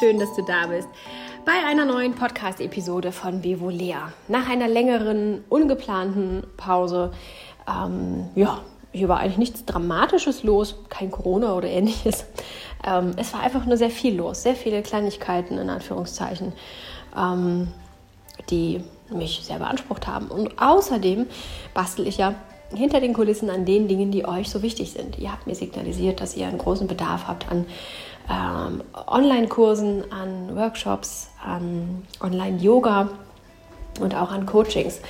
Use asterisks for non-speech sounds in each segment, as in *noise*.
schön, dass du da bist bei einer neuen Podcast-Episode von Bevo Lea. Nach einer längeren, ungeplanten Pause, ähm, ja, hier war eigentlich nichts Dramatisches los, kein Corona oder ähnliches. Ähm, es war einfach nur sehr viel los, sehr viele Kleinigkeiten in Anführungszeichen, ähm, die mich sehr beansprucht haben. Und außerdem bastel ich ja hinter den Kulissen an den Dingen, die euch so wichtig sind. Ihr habt mir signalisiert, dass ihr einen großen Bedarf habt an ähm, Online-Kursen, an Workshops, an Online-Yoga und auch an Coachings.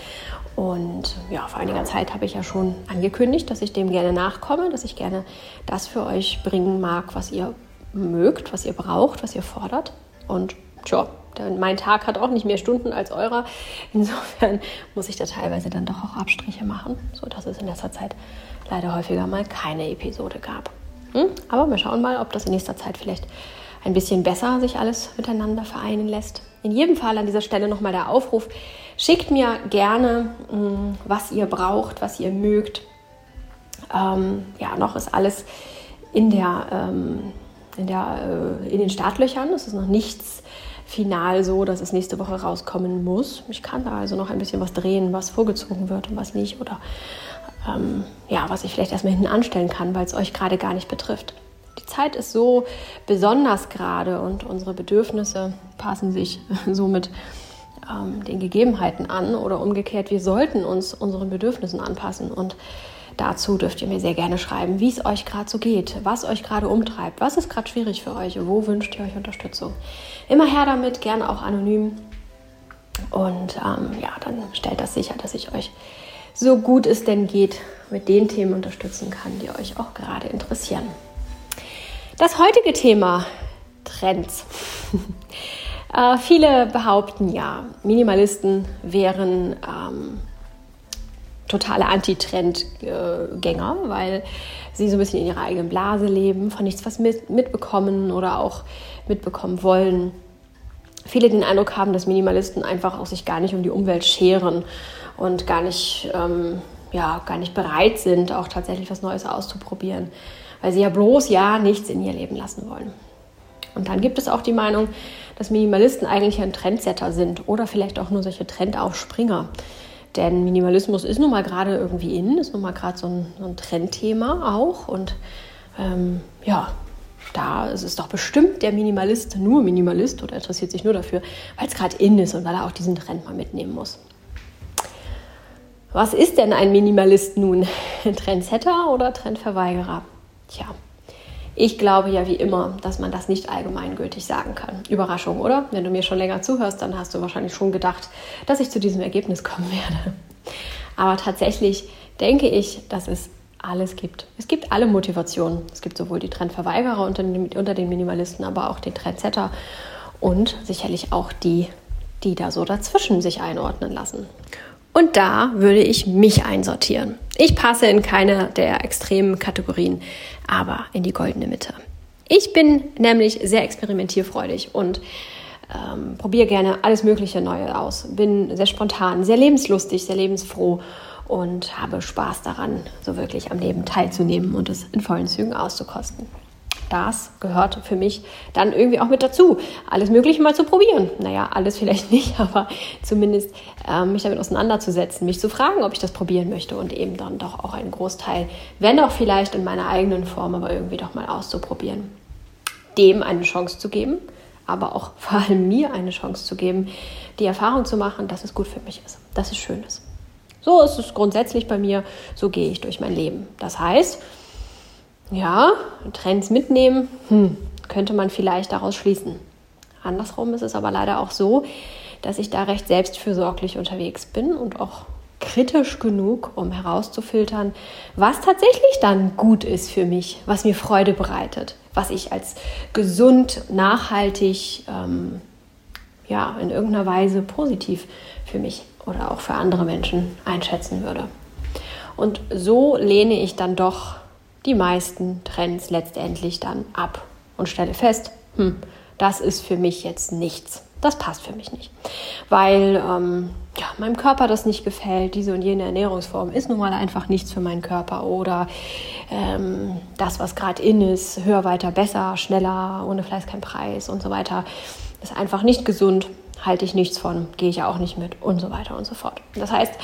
Und ja, vor einiger Zeit habe ich ja schon angekündigt, dass ich dem gerne nachkomme, dass ich gerne das für euch bringen mag, was ihr mögt, was ihr braucht, was ihr fordert. Und tja, mein Tag hat auch nicht mehr Stunden als eurer. Insofern muss ich da teilweise dann doch auch Abstriche machen, sodass es in letzter Zeit leider häufiger mal keine Episode gab. Hm? Aber wir schauen mal, ob das in nächster Zeit vielleicht ein bisschen besser sich alles miteinander vereinen lässt. In jedem Fall an dieser Stelle nochmal der Aufruf, schickt mir gerne, hm, was ihr braucht, was ihr mögt. Ähm, ja, noch ist alles in, der, ähm, in, der, äh, in den Startlöchern. Es ist noch nichts final so, dass es nächste Woche rauskommen muss. Ich kann da also noch ein bisschen was drehen, was vorgezogen wird und was nicht. Oder ähm, ja, was ich vielleicht erstmal hinten anstellen kann, weil es euch gerade gar nicht betrifft. Die Zeit ist so besonders gerade und unsere Bedürfnisse passen sich *laughs* somit ähm, den Gegebenheiten an oder umgekehrt, wir sollten uns unseren Bedürfnissen anpassen und dazu dürft ihr mir sehr gerne schreiben, wie es euch gerade so geht, was euch gerade umtreibt, was ist gerade schwierig für euch, wo wünscht ihr euch Unterstützung. Immer her damit, gerne auch anonym und ähm, ja, dann stellt das sicher, dass ich euch so gut es denn geht, mit den Themen unterstützen kann, die euch auch gerade interessieren. Das heutige Thema Trends. *laughs* äh, viele behaupten ja, Minimalisten wären ähm, totale Anti-Trend-Gänger, weil sie so ein bisschen in ihrer eigenen Blase leben, von nichts was mit, mitbekommen oder auch mitbekommen wollen. Viele den Eindruck haben, dass Minimalisten einfach auch sich gar nicht um die Umwelt scheren und gar nicht, ähm, ja, gar nicht bereit sind, auch tatsächlich was Neues auszuprobieren, weil sie ja bloß ja nichts in ihr Leben lassen wollen. Und dann gibt es auch die Meinung, dass Minimalisten eigentlich ein Trendsetter sind oder vielleicht auch nur solche Trendaufspringer. Denn Minimalismus ist nun mal gerade irgendwie in, ist nun mal gerade so ein, so ein Trendthema auch. Und ähm, ja, da ist es doch bestimmt der Minimalist nur Minimalist oder interessiert sich nur dafür, weil es gerade in ist und weil er auch diesen Trend mal mitnehmen muss. Was ist denn ein Minimalist nun? *laughs* Trendsetter oder Trendverweigerer? Tja, ich glaube ja wie immer, dass man das nicht allgemeingültig sagen kann. Überraschung, oder? Wenn du mir schon länger zuhörst, dann hast du wahrscheinlich schon gedacht, dass ich zu diesem Ergebnis kommen werde. Aber tatsächlich denke ich, dass es alles gibt. Es gibt alle Motivationen. Es gibt sowohl die Trendverweigerer unter den, unter den Minimalisten, aber auch den Trendsetter und sicherlich auch die, die da so dazwischen sich einordnen lassen. Und da würde ich mich einsortieren. Ich passe in keine der extremen Kategorien, aber in die goldene Mitte. Ich bin nämlich sehr experimentierfreudig und ähm, probiere gerne alles Mögliche Neue aus. Bin sehr spontan, sehr lebenslustig, sehr lebensfroh und habe Spaß daran, so wirklich am Leben teilzunehmen und es in vollen Zügen auszukosten das gehört für mich dann irgendwie auch mit dazu, alles Mögliche mal zu probieren. Naja, alles vielleicht *laughs* nicht, aber zumindest äh, mich damit auseinanderzusetzen, mich zu fragen, ob ich das probieren möchte und eben dann doch auch einen Großteil, wenn auch vielleicht in meiner eigenen Form, aber irgendwie doch mal auszuprobieren. Dem eine Chance zu geben, aber auch vor allem mir eine Chance zu geben, die Erfahrung zu machen, dass es gut für mich ist, dass es schön ist. So ist es grundsätzlich bei mir, so gehe ich durch mein Leben. Das heißt, ja, Trends mitnehmen, hm, könnte man vielleicht daraus schließen. Andersrum ist es aber leider auch so, dass ich da recht selbstfürsorglich unterwegs bin und auch kritisch genug, um herauszufiltern, was tatsächlich dann gut ist für mich, was mir Freude bereitet, was ich als gesund, nachhaltig, ähm, ja, in irgendeiner Weise positiv für mich oder auch für andere Menschen einschätzen würde. Und so lehne ich dann doch die meisten Trends letztendlich dann ab und stelle fest, hm, das ist für mich jetzt nichts. Das passt für mich nicht, weil ähm, ja, meinem Körper das nicht gefällt. Diese und jene Ernährungsform ist nun mal einfach nichts für meinen Körper. Oder ähm, das, was gerade in ist, höher, weiter, besser, schneller, ohne Fleiß kein Preis und so weiter, ist einfach nicht gesund. Halte ich nichts von, gehe ich auch nicht mit und so weiter und so fort. Das heißt,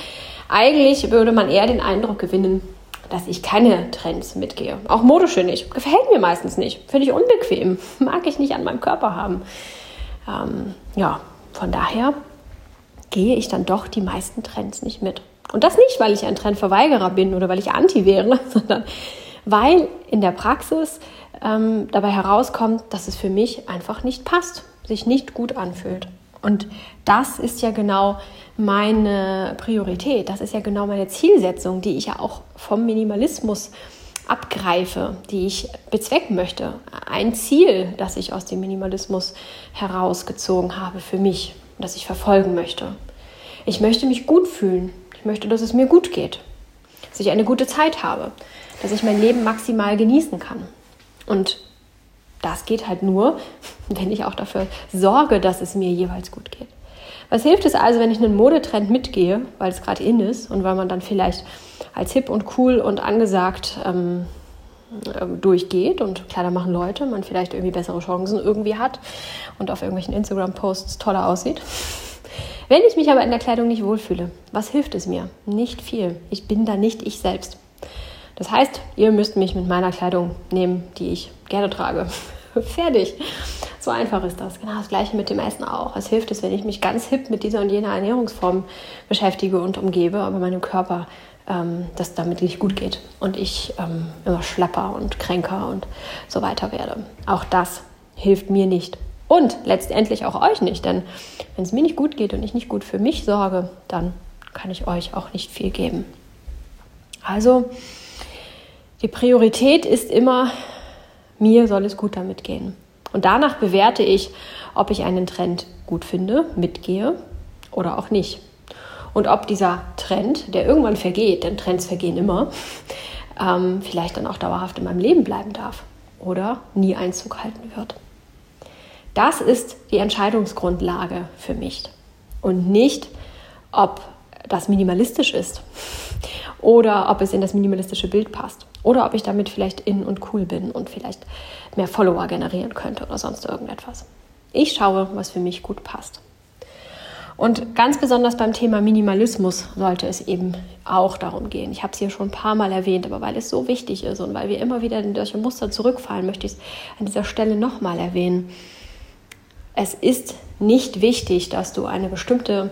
eigentlich würde man eher den Eindruck gewinnen, dass ich keine Trends mitgehe. Auch modische nicht. Gefällt mir meistens nicht. Finde ich unbequem. *laughs* Mag ich nicht an meinem Körper haben. Ähm, ja, von daher gehe ich dann doch die meisten Trends nicht mit. Und das nicht, weil ich ein Trendverweigerer bin oder weil ich anti wäre, *laughs* sondern weil in der Praxis ähm, dabei herauskommt, dass es für mich einfach nicht passt, sich nicht gut anfühlt. Und das ist ja genau meine Priorität, das ist ja genau meine Zielsetzung, die ich ja auch vom Minimalismus abgreife, die ich bezwecken möchte. Ein Ziel, das ich aus dem Minimalismus herausgezogen habe für mich, das ich verfolgen möchte. Ich möchte mich gut fühlen. Ich möchte, dass es mir gut geht, dass ich eine gute Zeit habe, dass ich mein Leben maximal genießen kann. Und das geht halt nur, wenn ich auch dafür sorge, dass es mir jeweils gut geht. Was hilft es also, wenn ich einen Modetrend mitgehe, weil es gerade in ist und weil man dann vielleicht als hip und cool und angesagt ähm, ähm, durchgeht und Kleider machen Leute, man vielleicht irgendwie bessere Chancen irgendwie hat und auf irgendwelchen Instagram-Posts toller aussieht. Wenn ich mich aber in der Kleidung nicht wohlfühle, was hilft es mir? Nicht viel. Ich bin da nicht ich selbst. Das heißt, ihr müsst mich mit meiner Kleidung nehmen, die ich gerne trage. *laughs* Fertig. So einfach ist das. Genau das gleiche mit dem Essen auch. Es hilft es, wenn ich mich ganz hip mit dieser und jener Ernährungsform beschäftige und umgebe, aber meinem Körper ähm, das damit nicht gut geht und ich ähm, immer schlapper und kränker und so weiter werde. Auch das hilft mir nicht. Und letztendlich auch euch nicht, denn wenn es mir nicht gut geht und ich nicht gut für mich sorge, dann kann ich euch auch nicht viel geben. Also, die Priorität ist immer, mir soll es gut damit gehen. Und danach bewerte ich, ob ich einen Trend gut finde, mitgehe oder auch nicht. Und ob dieser Trend, der irgendwann vergeht, denn Trends vergehen immer, *laughs* ähm, vielleicht dann auch dauerhaft in meinem Leben bleiben darf oder nie Einzug halten wird. Das ist die Entscheidungsgrundlage für mich. Und nicht, ob das minimalistisch ist oder ob es in das minimalistische Bild passt oder ob ich damit vielleicht in und cool bin und vielleicht mehr Follower generieren könnte oder sonst irgendetwas. Ich schaue, was für mich gut passt. Und ganz besonders beim Thema Minimalismus sollte es eben auch darum gehen. Ich habe es hier schon ein paar Mal erwähnt, aber weil es so wichtig ist und weil wir immer wieder in solche Muster zurückfallen, möchte ich es an dieser Stelle nochmal erwähnen. Es ist nicht wichtig, dass du eine bestimmte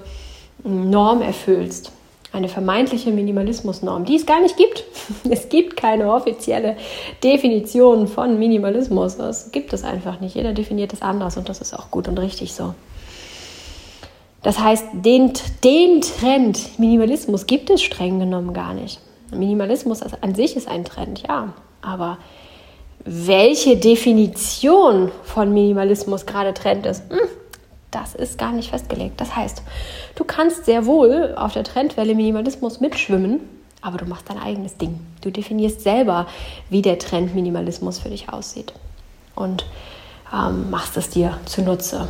Norm erfüllst, eine vermeintliche Minimalismusnorm, die es gar nicht gibt. *laughs* Es gibt keine offizielle Definition von Minimalismus. Das gibt es einfach nicht. Jeder definiert es anders und das ist auch gut und richtig so. Das heißt, den, den Trend Minimalismus gibt es streng genommen gar nicht. Minimalismus an sich ist ein Trend, ja. Aber welche Definition von Minimalismus gerade Trend ist, hm, das ist gar nicht festgelegt. Das heißt, du kannst sehr wohl auf der Trendwelle Minimalismus mitschwimmen, aber du machst dein eigenes Ding. Du definierst selber, wie der Trend Minimalismus für dich aussieht und ähm, machst es dir zunutze.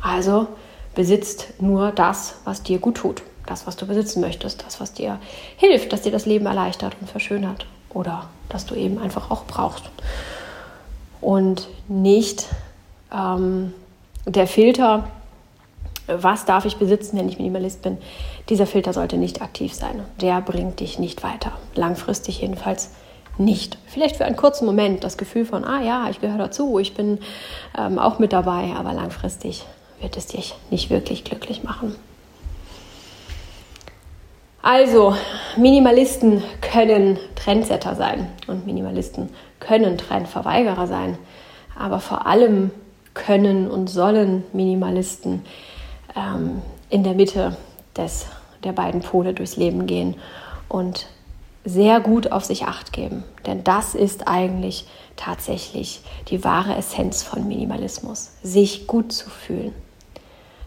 Also besitzt nur das, was dir gut tut, das, was du besitzen möchtest, das, was dir hilft, dass dir das Leben erleichtert und verschönert oder das du eben einfach auch brauchst. Und nicht ähm, der Filter, was darf ich besitzen, wenn ich Minimalist bin, dieser Filter sollte nicht aktiv sein. Der bringt dich nicht weiter. Langfristig jedenfalls nicht. Vielleicht für einen kurzen Moment das Gefühl von, ah ja, ich gehöre dazu, ich bin ähm, auch mit dabei, aber langfristig wird es dich nicht wirklich glücklich machen. Also, Minimalisten können Trendsetter sein und Minimalisten können Trendverweigerer sein, aber vor allem können und sollen Minimalisten ähm, in der Mitte des, der beiden Pole durchs Leben gehen und sehr gut auf sich acht geben. Denn das ist eigentlich tatsächlich die wahre Essenz von Minimalismus, sich gut zu fühlen.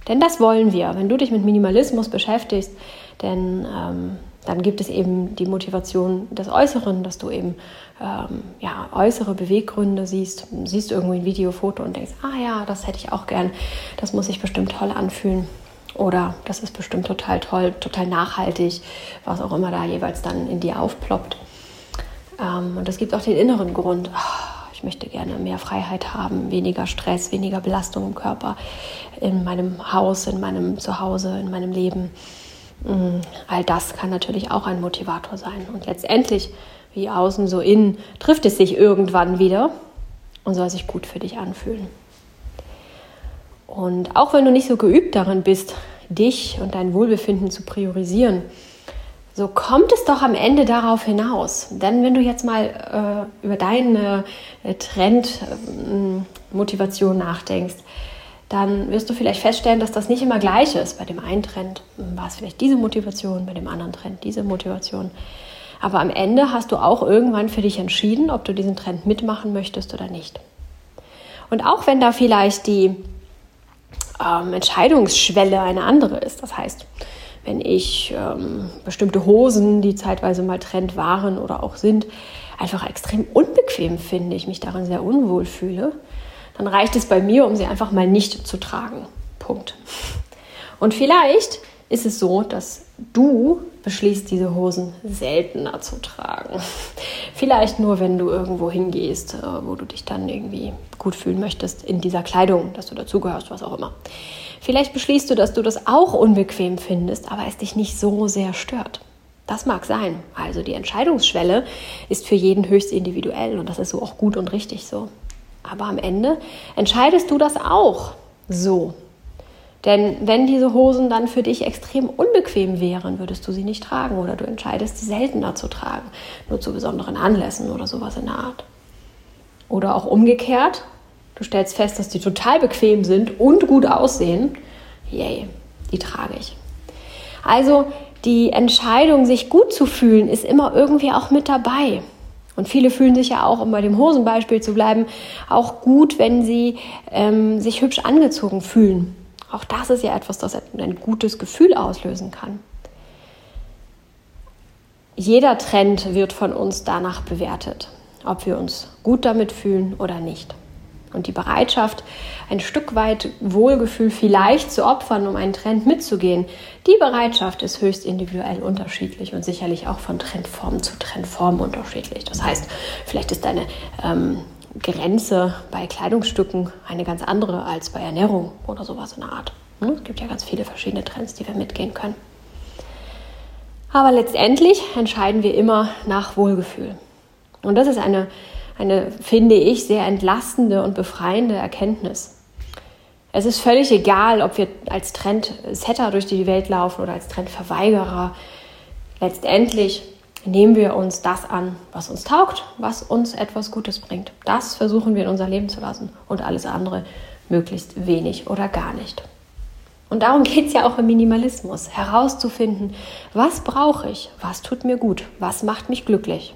Denn das wollen wir. Wenn du dich mit Minimalismus beschäftigst, denn ähm, Dann gibt es eben die Motivation des Äußeren, dass du eben ähm, ja, äußere Beweggründe siehst. Siehst irgendwie ein Video, Foto und denkst, ah ja, das hätte ich auch gern, das muss sich bestimmt toll anfühlen. Oder das ist bestimmt total toll, total nachhaltig, was auch immer da jeweils dann in dir aufploppt. Ähm, und es gibt auch den inneren Grund. Oh, ich möchte gerne mehr Freiheit haben, weniger Stress, weniger Belastung im Körper, in meinem Haus, in meinem Zuhause, in meinem Leben. Mm, all das kann natürlich auch ein Motivator sein. Und letztendlich, wie außen so innen, trifft es sich irgendwann wieder und soll sich gut für dich anfühlen. Und auch wenn du nicht so geübt darin bist, dich und dein Wohlbefinden zu priorisieren, so kommt es doch am Ende darauf hinaus. Denn wenn du jetzt mal äh, über deine äh, Trendmotivation äh, nachdenkst, dann wirst du vielleicht feststellen, dass das nicht immer gleich ist. Bei dem einen Trend war es vielleicht diese Motivation, bei dem anderen Trend diese Motivation. Aber am Ende hast du auch irgendwann für dich entschieden, ob du diesen Trend mitmachen möchtest oder nicht. Und auch wenn da vielleicht die ähm, Entscheidungsschwelle eine andere ist, das heißt, wenn ich ähm, bestimmte Hosen, die zeitweise mal Trend waren oder auch sind, einfach extrem unbequem finde, ich mich darin sehr unwohl fühle, dann reicht es bei mir, um sie einfach mal nicht zu tragen. Punkt. Und vielleicht ist es so, dass du beschließt, diese Hosen seltener zu tragen. Vielleicht nur, wenn du irgendwo hingehst, äh, wo du dich dann irgendwie gut fühlen möchtest in dieser Kleidung, dass du dazugehörst, was auch immer. Vielleicht beschließt du, dass du das auch unbequem findest, aber es dich nicht so sehr stört. Das mag sein. Also die Entscheidungsschwelle ist für jeden höchst individuell und das ist so auch gut und richtig so. Aber am Ende entscheidest du das auch so. Denn wenn diese Hosen dann für dich extrem unbequem wären, würdest du sie nicht tragen oder du entscheidest, sie seltener zu tragen, nur zu besonderen Anlässen oder sowas in der Art. Oder auch umgekehrt, du stellst fest, dass die total bequem sind und gut aussehen. Yay, die trage ich. Also die Entscheidung, sich gut zu fühlen, ist immer irgendwie auch mit dabei. Und viele fühlen sich ja auch, um bei dem Hosenbeispiel zu bleiben, auch gut, wenn sie ähm, sich hübsch angezogen fühlen. Auch das ist ja etwas, das ein gutes Gefühl auslösen kann. Jeder Trend wird von uns danach bewertet, ob wir uns gut damit fühlen oder nicht. Und die Bereitschaft, ein Stück weit Wohlgefühl vielleicht zu opfern, um einen Trend mitzugehen, die Bereitschaft ist höchst individuell unterschiedlich und sicherlich auch von Trendform zu Trendform unterschiedlich. Das heißt, vielleicht ist deine ähm, Grenze bei Kleidungsstücken eine ganz andere als bei Ernährung oder sowas in der Art. Ne? Es gibt ja ganz viele verschiedene Trends, die wir mitgehen können. Aber letztendlich entscheiden wir immer nach Wohlgefühl. Und das ist eine eine, finde ich, sehr entlastende und befreiende Erkenntnis. Es ist völlig egal, ob wir als Trendsetter durch die Welt laufen oder als Trendverweigerer. Letztendlich nehmen wir uns das an, was uns taugt, was uns etwas Gutes bringt. Das versuchen wir in unser Leben zu lassen und alles andere möglichst wenig oder gar nicht. Und darum *laughs* geht es ja auch im Minimalismus, herauszufinden, was brauche ich, was tut mir gut, was macht mich glücklich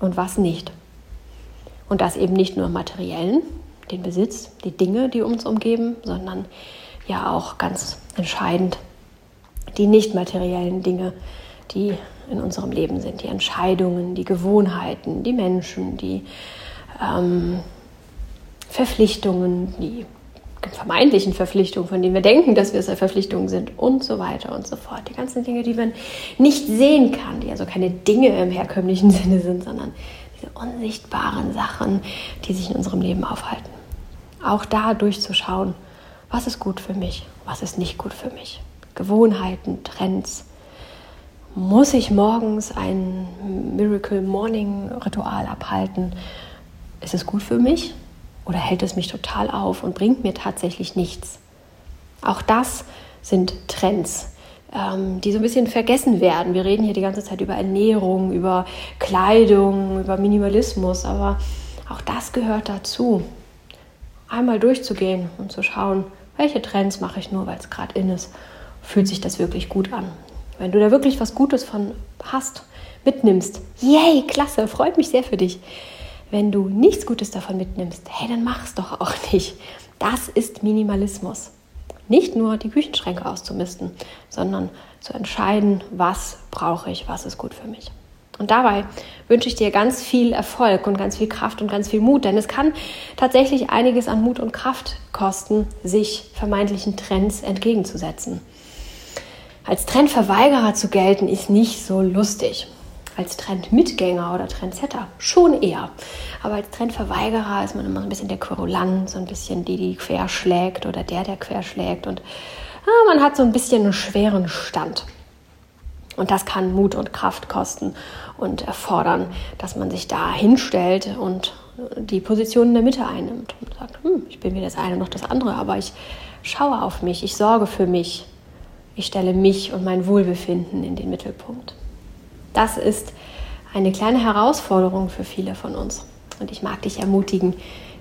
und was nicht. Und das eben nicht nur materiellen, den Besitz, die Dinge, die uns umgeben, sondern ja auch ganz entscheidend die nicht materiellen Dinge, die in unserem Leben sind, die Entscheidungen, die Gewohnheiten, die Menschen, die ähm, Verpflichtungen, die vermeintlichen Verpflichtungen, von denen wir denken, dass wir es Verpflichtungen sind und so weiter und so fort. Die ganzen Dinge, die man nicht sehen kann, die also keine Dinge im herkömmlichen *laughs* Sinne sind, sondern diese unsichtbaren Sachen, die sich in unserem Leben aufhalten. Auch da durchzuschauen, was ist gut für mich, was ist nicht gut für mich. Gewohnheiten, Trends. Muss ich morgens ein Miracle Morning Ritual abhalten? Ist es gut für mich oder hält es mich total auf und bringt mir tatsächlich nichts? Auch das sind Trends, ähm, die so ein bisschen vergessen werden. Wir reden hier die ganze Zeit über Ernährung, über Kleidung, über Minimalismus, aber auch das gehört dazu. Einmal durchzugehen und zu schauen, welche Trends mache ich nur, weil es gerade in ist, fühlt sich das wirklich gut an. Wenn du da wirklich was Gutes von hast, mitnimmst, yay, klasse, freut mich sehr für dich. Wenn du nichts Gutes davon mitnimmst, hey, dann mach es doch auch nicht. Das ist Minimalismus. Nicht nur die Küchenschränke auszumisten, sondern zu entscheiden, was brauche ich, was ist gut für mich. Und dabei wünsche ich dir ganz viel Erfolg und ganz viel Kraft und ganz viel Mut, denn es kann tatsächlich einiges an Mut und Kraft kosten, sich vermeintlichen Trends entgegenzusetzen. Als Trendverweigerer zu gelten, ist nicht so lustig. Als Trendmitgänger oder Trendsetter schon eher. Aber als Trendverweigerer ist man immer so ein bisschen der Querulant, so ein bisschen die, die querschlägt oder der, der querschlägt. Und ja, man hat so ein bisschen einen schweren Stand. Und das kann Mut und Kraft kosten und erfordern, dass man sich da hinstellt und die Position in der Mitte einnimmt und sagt, hm, ich bin weder das eine noch das andere, aber ich schaue auf mich, ich sorge für mich, ich stelle mich und mein Wohlbefinden in den Mittelpunkt. Das ist eine kleine Herausforderung für viele von uns. Und ich mag dich ermutigen,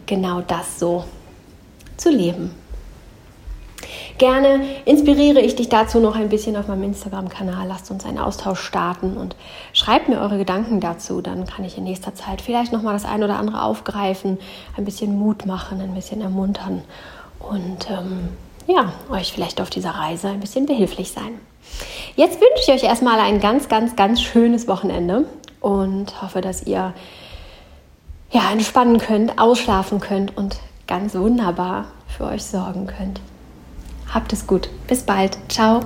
genau das so zu leben. Gerne inspiriere ich dich dazu noch ein bisschen auf meinem Instagram-Kanal. Lasst uns einen Austausch starten und schreibt mir eure Gedanken dazu. Dann kann ich in nächster Zeit vielleicht noch mal das ein oder andere aufgreifen, ein bisschen Mut machen, ein bisschen ermuntern und ähm, ja, euch vielleicht auf dieser Reise ein bisschen behilflich sein. Jetzt wünsche ich euch erstmal ein ganz, ganz, ganz schönes Wochenende und hoffe, dass ihr ja, entspannen könnt, ausschlafen könnt und ganz wunderbar für euch sorgen könnt. Habt es gut. Bis bald. Ciao.